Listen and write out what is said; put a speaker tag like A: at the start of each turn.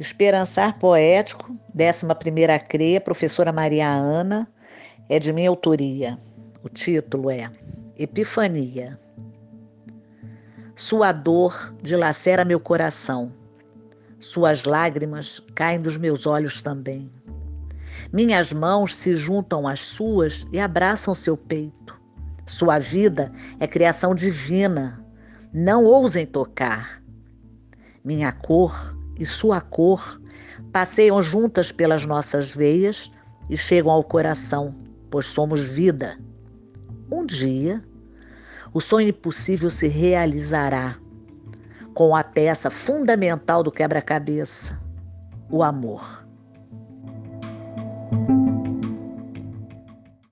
A: Esperançar Poético, 11ª CREA, professora Maria Ana, é de minha autoria. O título é Epifania. Sua dor dilacera meu coração. Suas lágrimas caem dos meus olhos também. Minhas mãos se juntam às suas e abraçam seu peito. Sua vida é criação divina. Não ousem tocar. Minha cor e sua cor passeiam juntas pelas nossas veias e chegam ao coração, pois somos vida. Um dia, o sonho impossível se realizará com a peça fundamental do quebra-cabeça, o amor.